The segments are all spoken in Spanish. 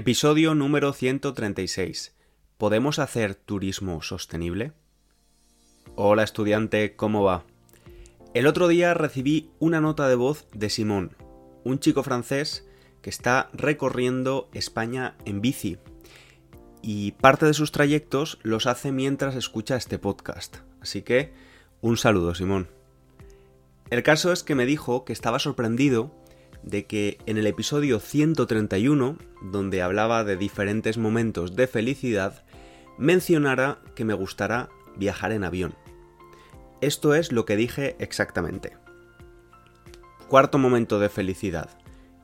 Episodio número 136. ¿Podemos hacer turismo sostenible? Hola estudiante, ¿cómo va? El otro día recibí una nota de voz de Simón, un chico francés que está recorriendo España en bici y parte de sus trayectos los hace mientras escucha este podcast. Así que un saludo, Simón. El caso es que me dijo que estaba sorprendido de que en el episodio 131, donde hablaba de diferentes momentos de felicidad, mencionara que me gustará viajar en avión. Esto es lo que dije exactamente. Cuarto momento de felicidad.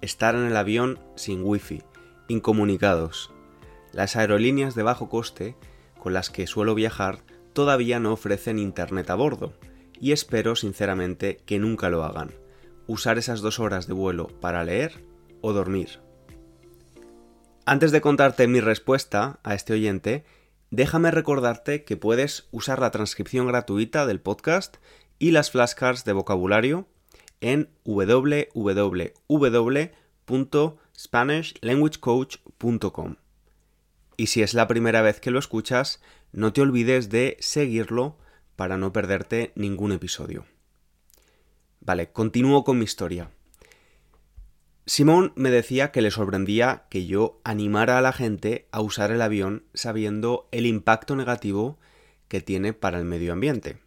Estar en el avión sin wifi, incomunicados. Las aerolíneas de bajo coste con las que suelo viajar todavía no ofrecen internet a bordo, y espero sinceramente que nunca lo hagan usar esas dos horas de vuelo para leer o dormir. Antes de contarte mi respuesta a este oyente, déjame recordarte que puedes usar la transcripción gratuita del podcast y las flashcards de vocabulario en www.spanishlanguagecoach.com. Y si es la primera vez que lo escuchas, no te olvides de seguirlo para no perderte ningún episodio. Vale, continúo con mi historia. Simón me decía que le sorprendía que yo animara a la gente a usar el avión sabiendo el impacto negativo que tiene para el medio ambiente.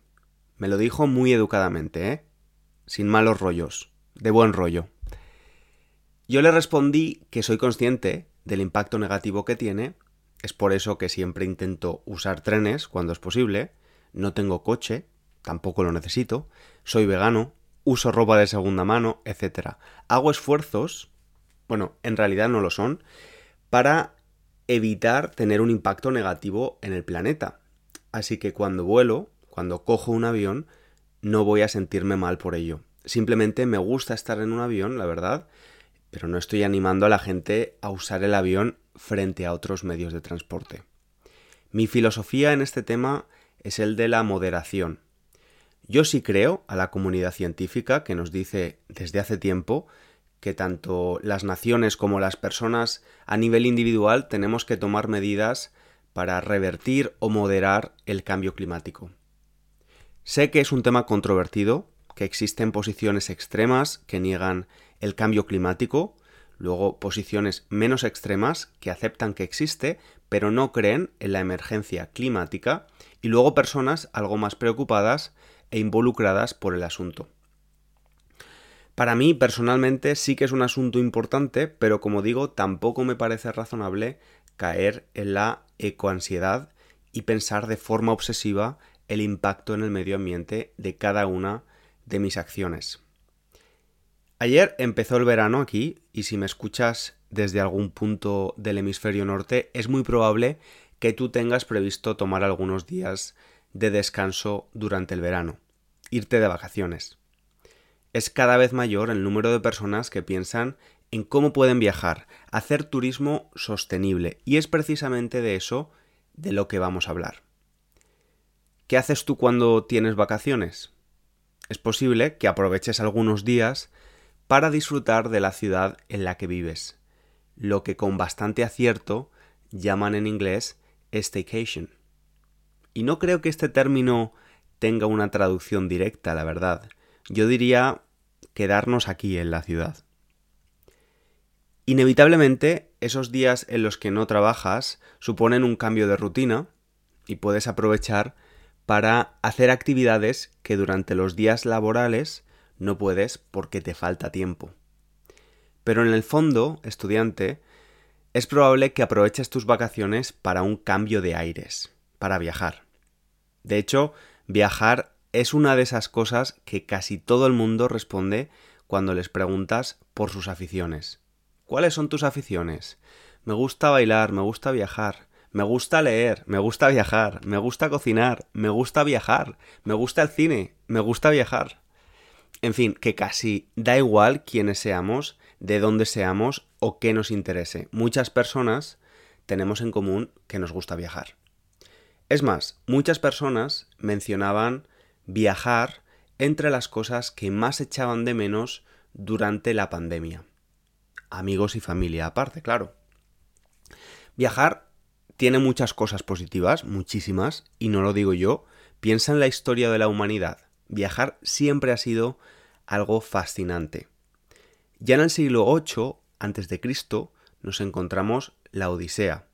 Me lo dijo muy educadamente, ¿eh? Sin malos rollos, de buen rollo. Yo le respondí que soy consciente del impacto negativo que tiene, es por eso que siempre intento usar trenes cuando es posible, no tengo coche, tampoco lo necesito, soy vegano, uso ropa de segunda mano, etc. Hago esfuerzos, bueno, en realidad no lo son, para evitar tener un impacto negativo en el planeta. Así que cuando vuelo, cuando cojo un avión, no voy a sentirme mal por ello. Simplemente me gusta estar en un avión, la verdad, pero no estoy animando a la gente a usar el avión frente a otros medios de transporte. Mi filosofía en este tema es el de la moderación. Yo sí creo a la comunidad científica que nos dice desde hace tiempo que tanto las naciones como las personas a nivel individual tenemos que tomar medidas para revertir o moderar el cambio climático. Sé que es un tema controvertido, que existen posiciones extremas que niegan el cambio climático, luego posiciones menos extremas que aceptan que existe, pero no creen en la emergencia climática, y luego personas algo más preocupadas e involucradas por el asunto. Para mí, personalmente, sí que es un asunto importante, pero como digo, tampoco me parece razonable caer en la ecoansiedad y pensar de forma obsesiva el impacto en el medio ambiente de cada una de mis acciones. Ayer empezó el verano aquí y si me escuchas desde algún punto del hemisferio norte es muy probable que tú tengas previsto tomar algunos días de descanso durante el verano, irte de vacaciones. Es cada vez mayor el número de personas que piensan en cómo pueden viajar, hacer turismo sostenible, y es precisamente de eso de lo que vamos a hablar. ¿Qué haces tú cuando tienes vacaciones? Es posible que aproveches algunos días para disfrutar de la ciudad en la que vives, lo que con bastante acierto llaman en inglés staycation. Y no creo que este término tenga una traducción directa, la verdad. Yo diría quedarnos aquí en la ciudad. Inevitablemente, esos días en los que no trabajas suponen un cambio de rutina y puedes aprovechar para hacer actividades que durante los días laborales no puedes porque te falta tiempo. Pero en el fondo, estudiante, es probable que aproveches tus vacaciones para un cambio de aires para viajar. De hecho, viajar es una de esas cosas que casi todo el mundo responde cuando les preguntas por sus aficiones. ¿Cuáles son tus aficiones? Me gusta bailar, me gusta viajar, me gusta leer, me gusta viajar, me gusta cocinar, me gusta viajar, me gusta el cine, me gusta viajar. En fin, que casi da igual quiénes seamos, de dónde seamos o qué nos interese. Muchas personas tenemos en común que nos gusta viajar. Es más, muchas personas mencionaban viajar entre las cosas que más echaban de menos durante la pandemia. Amigos y familia aparte, claro. Viajar tiene muchas cosas positivas, muchísimas, y no lo digo yo. Piensa en la historia de la humanidad. Viajar siempre ha sido algo fascinante. Ya en el siglo VIII a.C. nos encontramos la Odisea,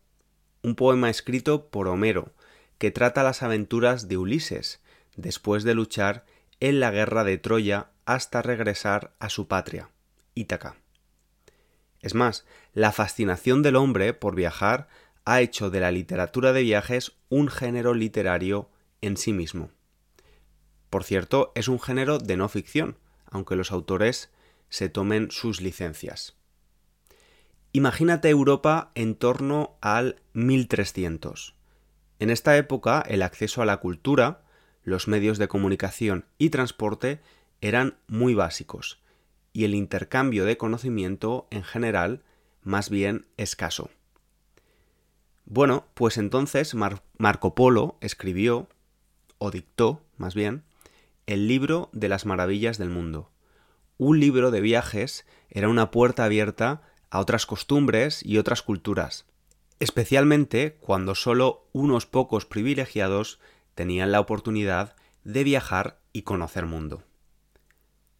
un poema escrito por Homero, que trata las aventuras de Ulises, después de luchar en la guerra de Troya hasta regresar a su patria, Ítaca. Es más, la fascinación del hombre por viajar ha hecho de la literatura de viajes un género literario en sí mismo. Por cierto, es un género de no ficción, aunque los autores se tomen sus licencias. Imagínate Europa en torno al 1300. En esta época el acceso a la cultura, los medios de comunicación y transporte eran muy básicos, y el intercambio de conocimiento en general más bien escaso. Bueno, pues entonces Marco Polo escribió, o dictó más bien, el libro de las maravillas del mundo. Un libro de viajes era una puerta abierta a otras costumbres y otras culturas, especialmente cuando solo unos pocos privilegiados tenían la oportunidad de viajar y conocer mundo.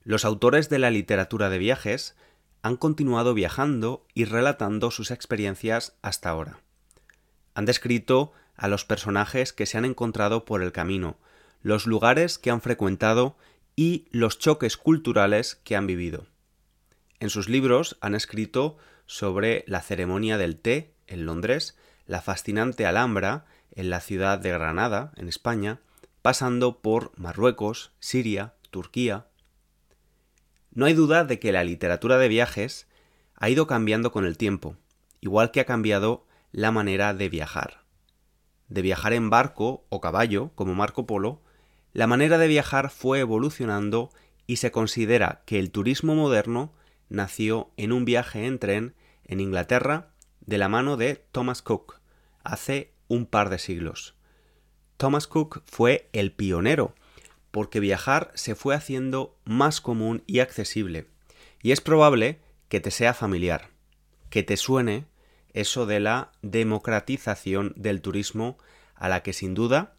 Los autores de la literatura de viajes han continuado viajando y relatando sus experiencias hasta ahora. Han descrito a los personajes que se han encontrado por el camino, los lugares que han frecuentado y los choques culturales que han vivido. En sus libros han escrito sobre la ceremonia del té en Londres, la fascinante Alhambra en la ciudad de Granada, en España, pasando por Marruecos, Siria, Turquía. No hay duda de que la literatura de viajes ha ido cambiando con el tiempo, igual que ha cambiado la manera de viajar. De viajar en barco o caballo, como Marco Polo, la manera de viajar fue evolucionando y se considera que el turismo moderno nació en un viaje en tren en Inglaterra de la mano de Thomas Cook hace un par de siglos. Thomas Cook fue el pionero, porque viajar se fue haciendo más común y accesible, y es probable que te sea familiar, que te suene eso de la democratización del turismo a la que sin duda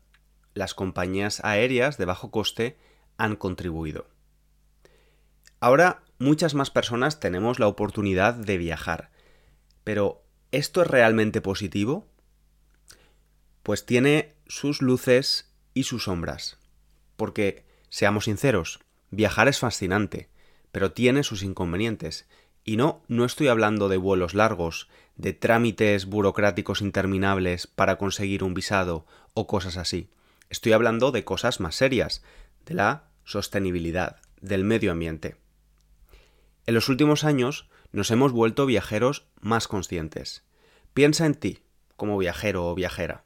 las compañías aéreas de bajo coste han contribuido. Ahora muchas más personas tenemos la oportunidad de viajar, pero ¿esto es realmente positivo? Pues tiene sus luces y sus sombras. Porque, seamos sinceros, viajar es fascinante, pero tiene sus inconvenientes. Y no, no estoy hablando de vuelos largos, de trámites burocráticos interminables para conseguir un visado o cosas así. Estoy hablando de cosas más serias, de la sostenibilidad, del medio ambiente. En los últimos años nos hemos vuelto viajeros más conscientes. Piensa en ti, como viajero o viajera.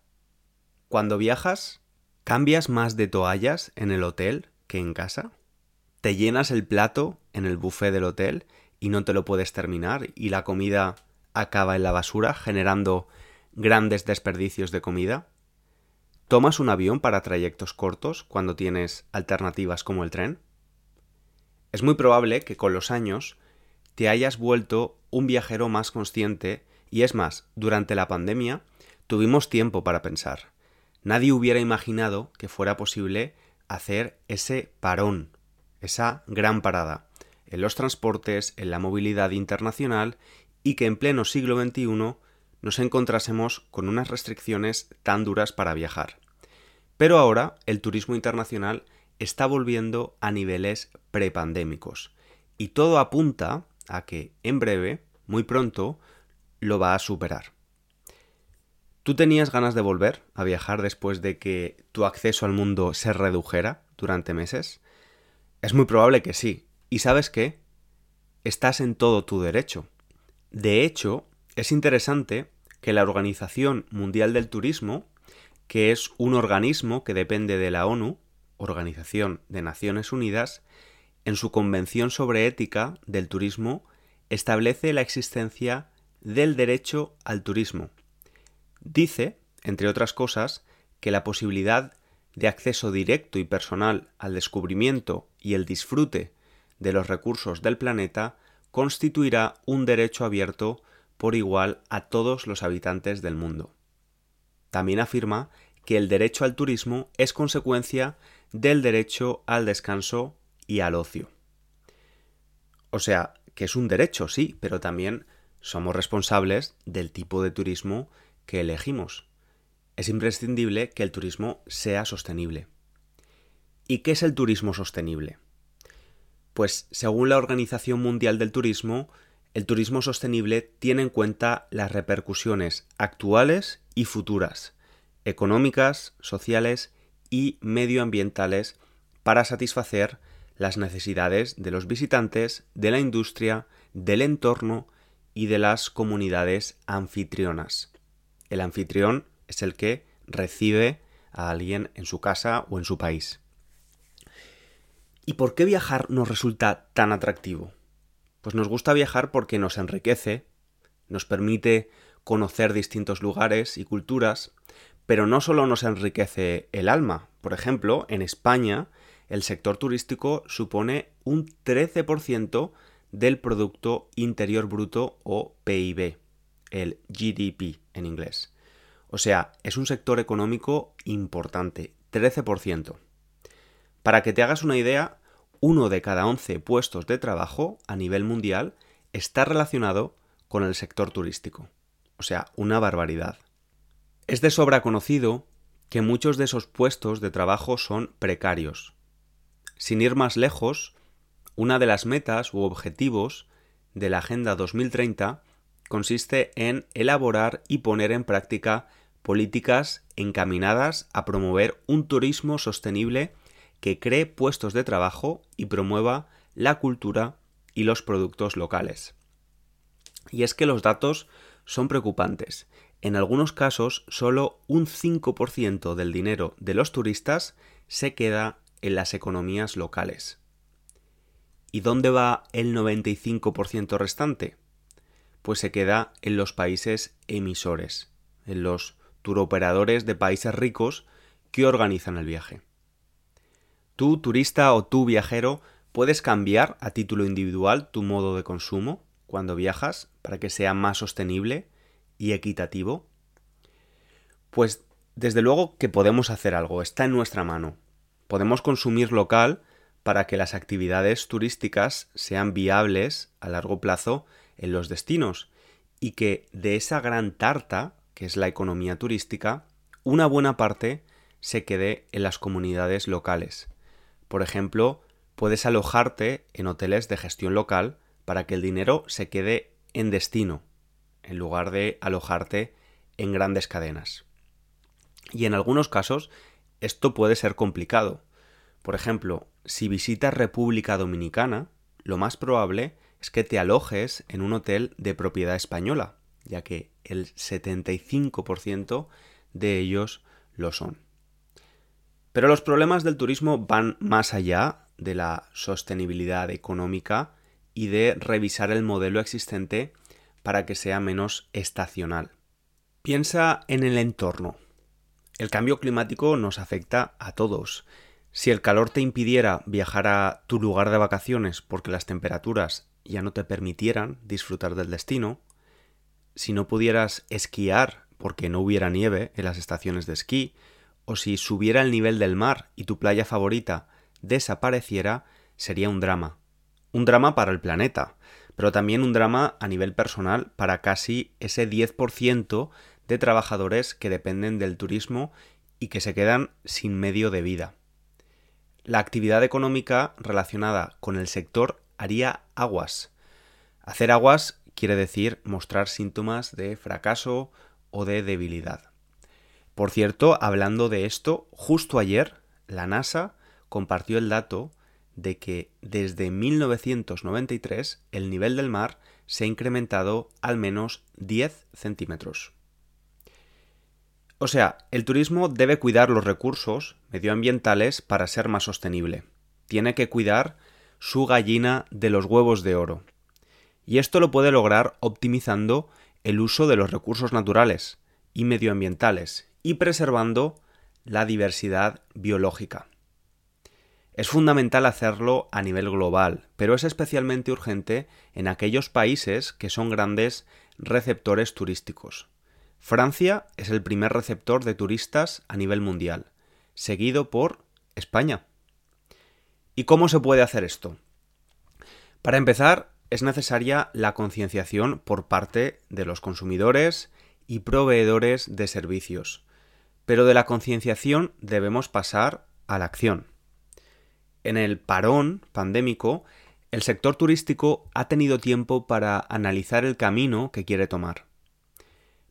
Cuando viajas, ¿cambias más de toallas en el hotel que en casa? ¿Te llenas el plato en el buffet del hotel y no te lo puedes terminar y la comida acaba en la basura generando grandes desperdicios de comida? ¿Tomas un avión para trayectos cortos cuando tienes alternativas como el tren? Es muy probable que con los años te hayas vuelto un viajero más consciente y es más, durante la pandemia tuvimos tiempo para pensar. Nadie hubiera imaginado que fuera posible hacer ese parón, esa gran parada, en los transportes, en la movilidad internacional y que en pleno siglo XXI nos encontrásemos con unas restricciones tan duras para viajar. Pero ahora el turismo internacional está volviendo a niveles prepandémicos y todo apunta a que en breve, muy pronto, lo va a superar. ¿Tú tenías ganas de volver a viajar después de que tu acceso al mundo se redujera durante meses? Es muy probable que sí. ¿Y sabes qué? Estás en todo tu derecho. De hecho, es interesante que la Organización Mundial del Turismo, que es un organismo que depende de la ONU, Organización de Naciones Unidas, en su Convención sobre Ética del Turismo, establece la existencia del derecho al turismo. Dice, entre otras cosas, que la posibilidad de acceso directo y personal al descubrimiento y el disfrute de los recursos del planeta constituirá un derecho abierto por igual a todos los habitantes del mundo. También afirma que el derecho al turismo es consecuencia del derecho al descanso y al ocio. O sea, que es un derecho, sí, pero también somos responsables del tipo de turismo que elegimos. Es imprescindible que el turismo sea sostenible. ¿Y qué es el turismo sostenible? Pues según la Organización Mundial del Turismo, el turismo sostenible tiene en cuenta las repercusiones actuales y futuras, económicas, sociales y medioambientales para satisfacer las necesidades de los visitantes, de la industria, del entorno y de las comunidades anfitrionas. El anfitrión es el que recibe a alguien en su casa o en su país. ¿Y por qué viajar nos resulta tan atractivo? Pues nos gusta viajar porque nos enriquece, nos permite conocer distintos lugares y culturas, pero no solo nos enriquece el alma. Por ejemplo, en España el sector turístico supone un 13% del Producto Interior Bruto o PIB, el GDP en inglés. O sea, es un sector económico importante, 13%. Para que te hagas una idea, uno de cada 11 puestos de trabajo a nivel mundial está relacionado con el sector turístico. O sea, una barbaridad. Es de sobra conocido que muchos de esos puestos de trabajo son precarios. Sin ir más lejos, una de las metas u objetivos de la Agenda 2030 consiste en elaborar y poner en práctica políticas encaminadas a promover un turismo sostenible que cree puestos de trabajo y promueva la cultura y los productos locales. Y es que los datos son preocupantes. En algunos casos, solo un 5% del dinero de los turistas se queda en las economías locales. ¿Y dónde va el 95% restante? Pues se queda en los países emisores, en los turoperadores de países ricos que organizan el viaje. Tú, turista o tú, viajero, puedes cambiar a título individual tu modo de consumo cuando viajas para que sea más sostenible y equitativo. Pues desde luego que podemos hacer algo, está en nuestra mano. Podemos consumir local para que las actividades turísticas sean viables a largo plazo en los destinos y que de esa gran tarta, que es la economía turística, una buena parte se quede en las comunidades locales por ejemplo, puedes alojarte en hoteles de gestión local para que el dinero se quede en destino, en lugar de alojarte en grandes cadenas. Y en algunos casos esto puede ser complicado. Por ejemplo, si visitas República Dominicana, lo más probable es que te alojes en un hotel de propiedad española, ya que el 75% de ellos lo son. Pero los problemas del turismo van más allá de la sostenibilidad económica y de revisar el modelo existente para que sea menos estacional. Piensa en el entorno. El cambio climático nos afecta a todos. Si el calor te impidiera viajar a tu lugar de vacaciones porque las temperaturas ya no te permitieran disfrutar del destino, si no pudieras esquiar porque no hubiera nieve en las estaciones de esquí, o si subiera el nivel del mar y tu playa favorita desapareciera, sería un drama. Un drama para el planeta, pero también un drama a nivel personal para casi ese 10% de trabajadores que dependen del turismo y que se quedan sin medio de vida. La actividad económica relacionada con el sector haría aguas. Hacer aguas quiere decir mostrar síntomas de fracaso o de debilidad. Por cierto, hablando de esto, justo ayer la NASA compartió el dato de que desde 1993 el nivel del mar se ha incrementado al menos 10 centímetros. O sea, el turismo debe cuidar los recursos medioambientales para ser más sostenible. Tiene que cuidar su gallina de los huevos de oro. Y esto lo puede lograr optimizando el uso de los recursos naturales y medioambientales y preservando la diversidad biológica. Es fundamental hacerlo a nivel global, pero es especialmente urgente en aquellos países que son grandes receptores turísticos. Francia es el primer receptor de turistas a nivel mundial, seguido por España. ¿Y cómo se puede hacer esto? Para empezar, es necesaria la concienciación por parte de los consumidores y proveedores de servicios. Pero de la concienciación debemos pasar a la acción. En el parón pandémico, el sector turístico ha tenido tiempo para analizar el camino que quiere tomar.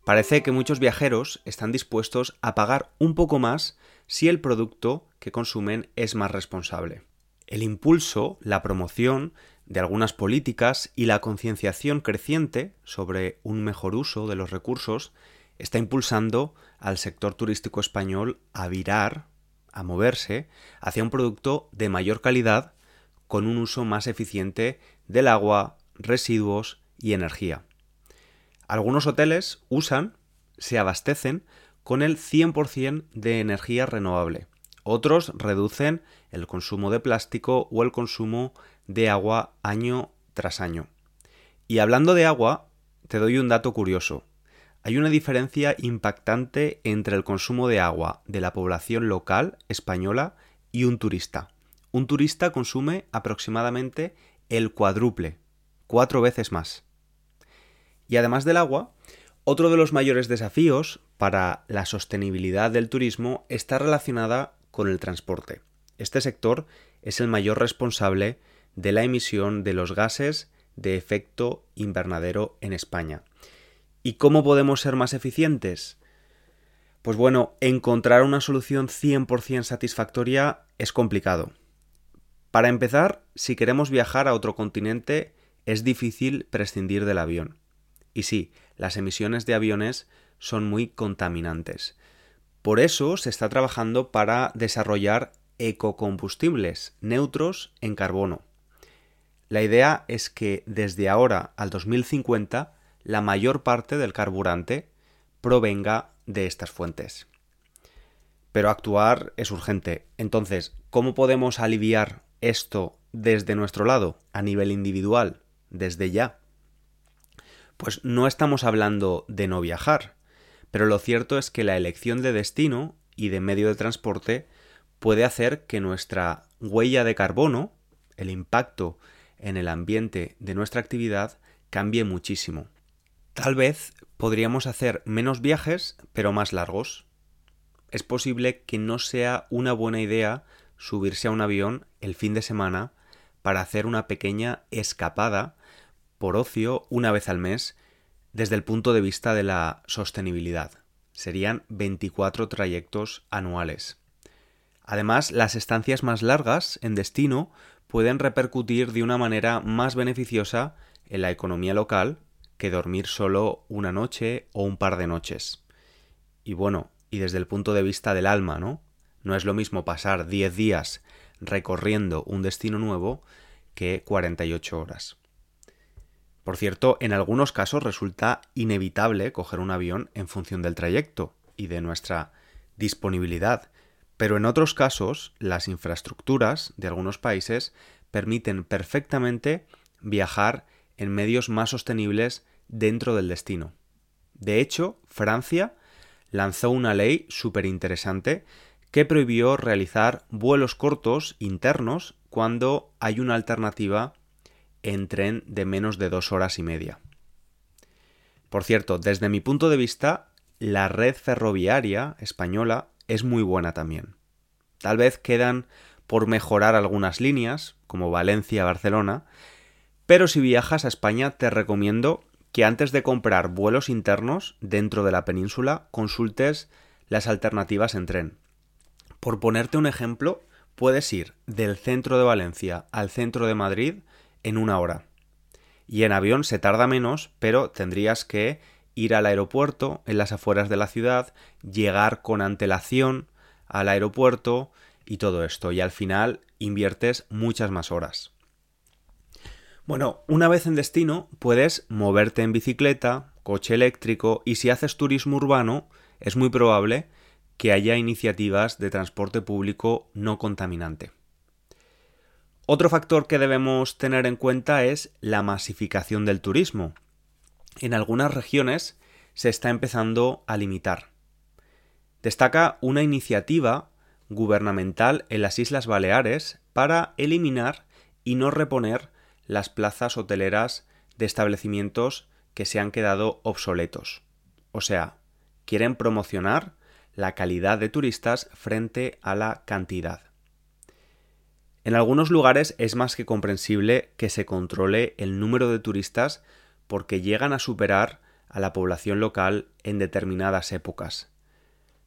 Parece que muchos viajeros están dispuestos a pagar un poco más si el producto que consumen es más responsable. El impulso, la promoción de algunas políticas y la concienciación creciente sobre un mejor uso de los recursos está impulsando al sector turístico español a virar, a moverse hacia un producto de mayor calidad con un uso más eficiente del agua, residuos y energía. Algunos hoteles usan, se abastecen con el 100% de energía renovable. Otros reducen el consumo de plástico o el consumo de agua año tras año. Y hablando de agua, te doy un dato curioso. Hay una diferencia impactante entre el consumo de agua de la población local española y un turista. Un turista consume aproximadamente el cuádruple, cuatro veces más. Y además del agua, otro de los mayores desafíos para la sostenibilidad del turismo está relacionada con el transporte. Este sector es el mayor responsable de la emisión de los gases de efecto invernadero en España. ¿Y cómo podemos ser más eficientes? Pues bueno, encontrar una solución 100% satisfactoria es complicado. Para empezar, si queremos viajar a otro continente, es difícil prescindir del avión. Y sí, las emisiones de aviones son muy contaminantes. Por eso se está trabajando para desarrollar ecocombustibles neutros en carbono. La idea es que desde ahora al 2050 la mayor parte del carburante provenga de estas fuentes. Pero actuar es urgente. Entonces, ¿cómo podemos aliviar esto desde nuestro lado, a nivel individual, desde ya? Pues no estamos hablando de no viajar, pero lo cierto es que la elección de destino y de medio de transporte puede hacer que nuestra huella de carbono, el impacto en el ambiente de nuestra actividad, cambie muchísimo. Tal vez podríamos hacer menos viajes, pero más largos. Es posible que no sea una buena idea subirse a un avión el fin de semana para hacer una pequeña escapada por ocio una vez al mes desde el punto de vista de la sostenibilidad. Serían 24 trayectos anuales. Además, las estancias más largas en destino pueden repercutir de una manera más beneficiosa en la economía local que dormir solo una noche o un par de noches. Y bueno, y desde el punto de vista del alma, ¿no? No es lo mismo pasar 10 días recorriendo un destino nuevo que 48 horas. Por cierto, en algunos casos resulta inevitable coger un avión en función del trayecto y de nuestra disponibilidad, pero en otros casos las infraestructuras de algunos países permiten perfectamente viajar en medios más sostenibles dentro del destino. De hecho, Francia lanzó una ley súper interesante que prohibió realizar vuelos cortos internos cuando hay una alternativa en tren de menos de dos horas y media. Por cierto, desde mi punto de vista, la red ferroviaria española es muy buena también. Tal vez quedan por mejorar algunas líneas, como Valencia-Barcelona, pero si viajas a España te recomiendo que antes de comprar vuelos internos dentro de la península consultes las alternativas en tren. Por ponerte un ejemplo, puedes ir del centro de Valencia al centro de Madrid en una hora. Y en avión se tarda menos, pero tendrías que ir al aeropuerto en las afueras de la ciudad, llegar con antelación al aeropuerto y todo esto. Y al final inviertes muchas más horas. Bueno, una vez en destino puedes moverte en bicicleta, coche eléctrico y si haces turismo urbano es muy probable que haya iniciativas de transporte público no contaminante. Otro factor que debemos tener en cuenta es la masificación del turismo. en algunas regiones se está empezando a limitar. Destaca una iniciativa gubernamental en las Islas Baleares para eliminar y no reponer las plazas hoteleras de establecimientos que se han quedado obsoletos. O sea, quieren promocionar la calidad de turistas frente a la cantidad. En algunos lugares es más que comprensible que se controle el número de turistas porque llegan a superar a la población local en determinadas épocas.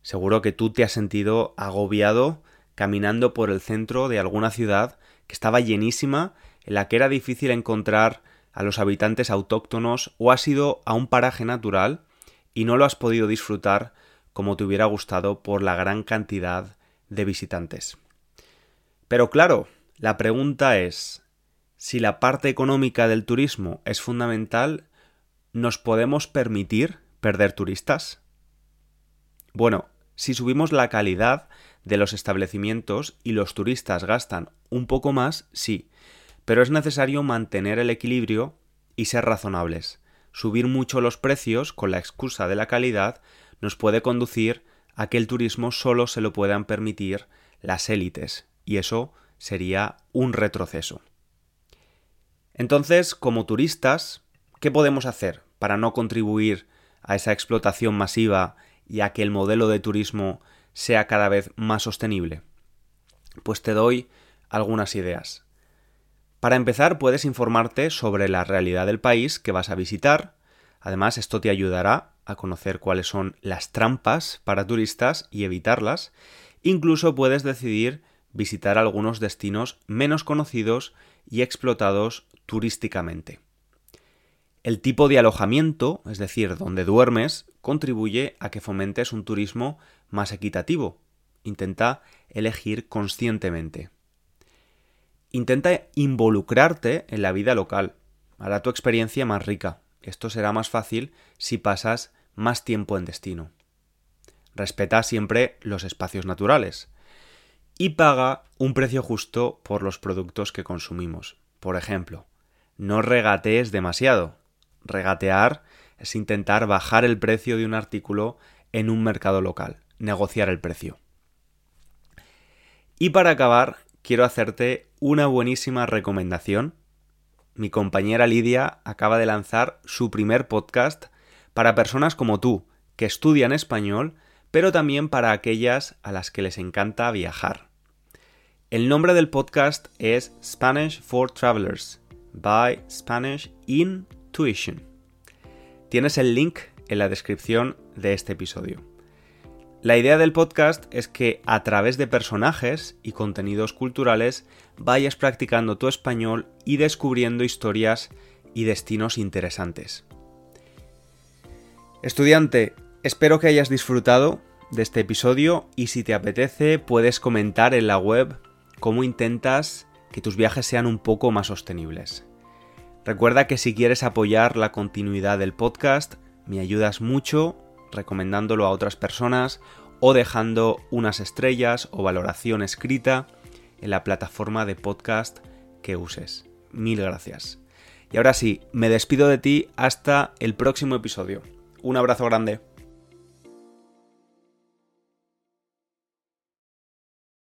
Seguro que tú te has sentido agobiado caminando por el centro de alguna ciudad que estaba llenísima, en la que era difícil encontrar a los habitantes autóctonos o has ido a un paraje natural y no lo has podido disfrutar como te hubiera gustado por la gran cantidad de visitantes. Pero claro, la pregunta es, si la parte económica del turismo es fundamental, ¿nos podemos permitir perder turistas? Bueno, si subimos la calidad de los establecimientos y los turistas gastan un poco más, sí, pero es necesario mantener el equilibrio y ser razonables. Subir mucho los precios con la excusa de la calidad nos puede conducir a que el turismo solo se lo puedan permitir las élites, y eso sería un retroceso. Entonces, como turistas, ¿qué podemos hacer para no contribuir a esa explotación masiva y a que el modelo de turismo sea cada vez más sostenible? Pues te doy algunas ideas. Para empezar, puedes informarte sobre la realidad del país que vas a visitar. Además, esto te ayudará a conocer cuáles son las trampas para turistas y evitarlas. Incluso puedes decidir visitar algunos destinos menos conocidos y explotados turísticamente. El tipo de alojamiento, es decir, donde duermes, contribuye a que fomentes un turismo más equitativo. Intenta elegir conscientemente. Intenta involucrarte en la vida local. Hará tu experiencia más rica. Esto será más fácil si pasas más tiempo en destino. Respeta siempre los espacios naturales. Y paga un precio justo por los productos que consumimos. Por ejemplo, no regatees demasiado. Regatear es intentar bajar el precio de un artículo en un mercado local, negociar el precio. Y para acabar, quiero hacerte una buenísima recomendación. Mi compañera Lidia acaba de lanzar su primer podcast para personas como tú, que estudian español, pero también para aquellas a las que les encanta viajar. El nombre del podcast es Spanish for Travelers by Spanish Intuition. Tienes el link en la descripción de este episodio. La idea del podcast es que a través de personajes y contenidos culturales vayas practicando tu español y descubriendo historias y destinos interesantes. Estudiante, espero que hayas disfrutado de este episodio y si te apetece puedes comentar en la web cómo intentas que tus viajes sean un poco más sostenibles. Recuerda que si quieres apoyar la continuidad del podcast, me ayudas mucho recomendándolo a otras personas o dejando unas estrellas o valoración escrita en la plataforma de podcast que uses. Mil gracias. Y ahora sí, me despido de ti hasta el próximo episodio. Un abrazo grande.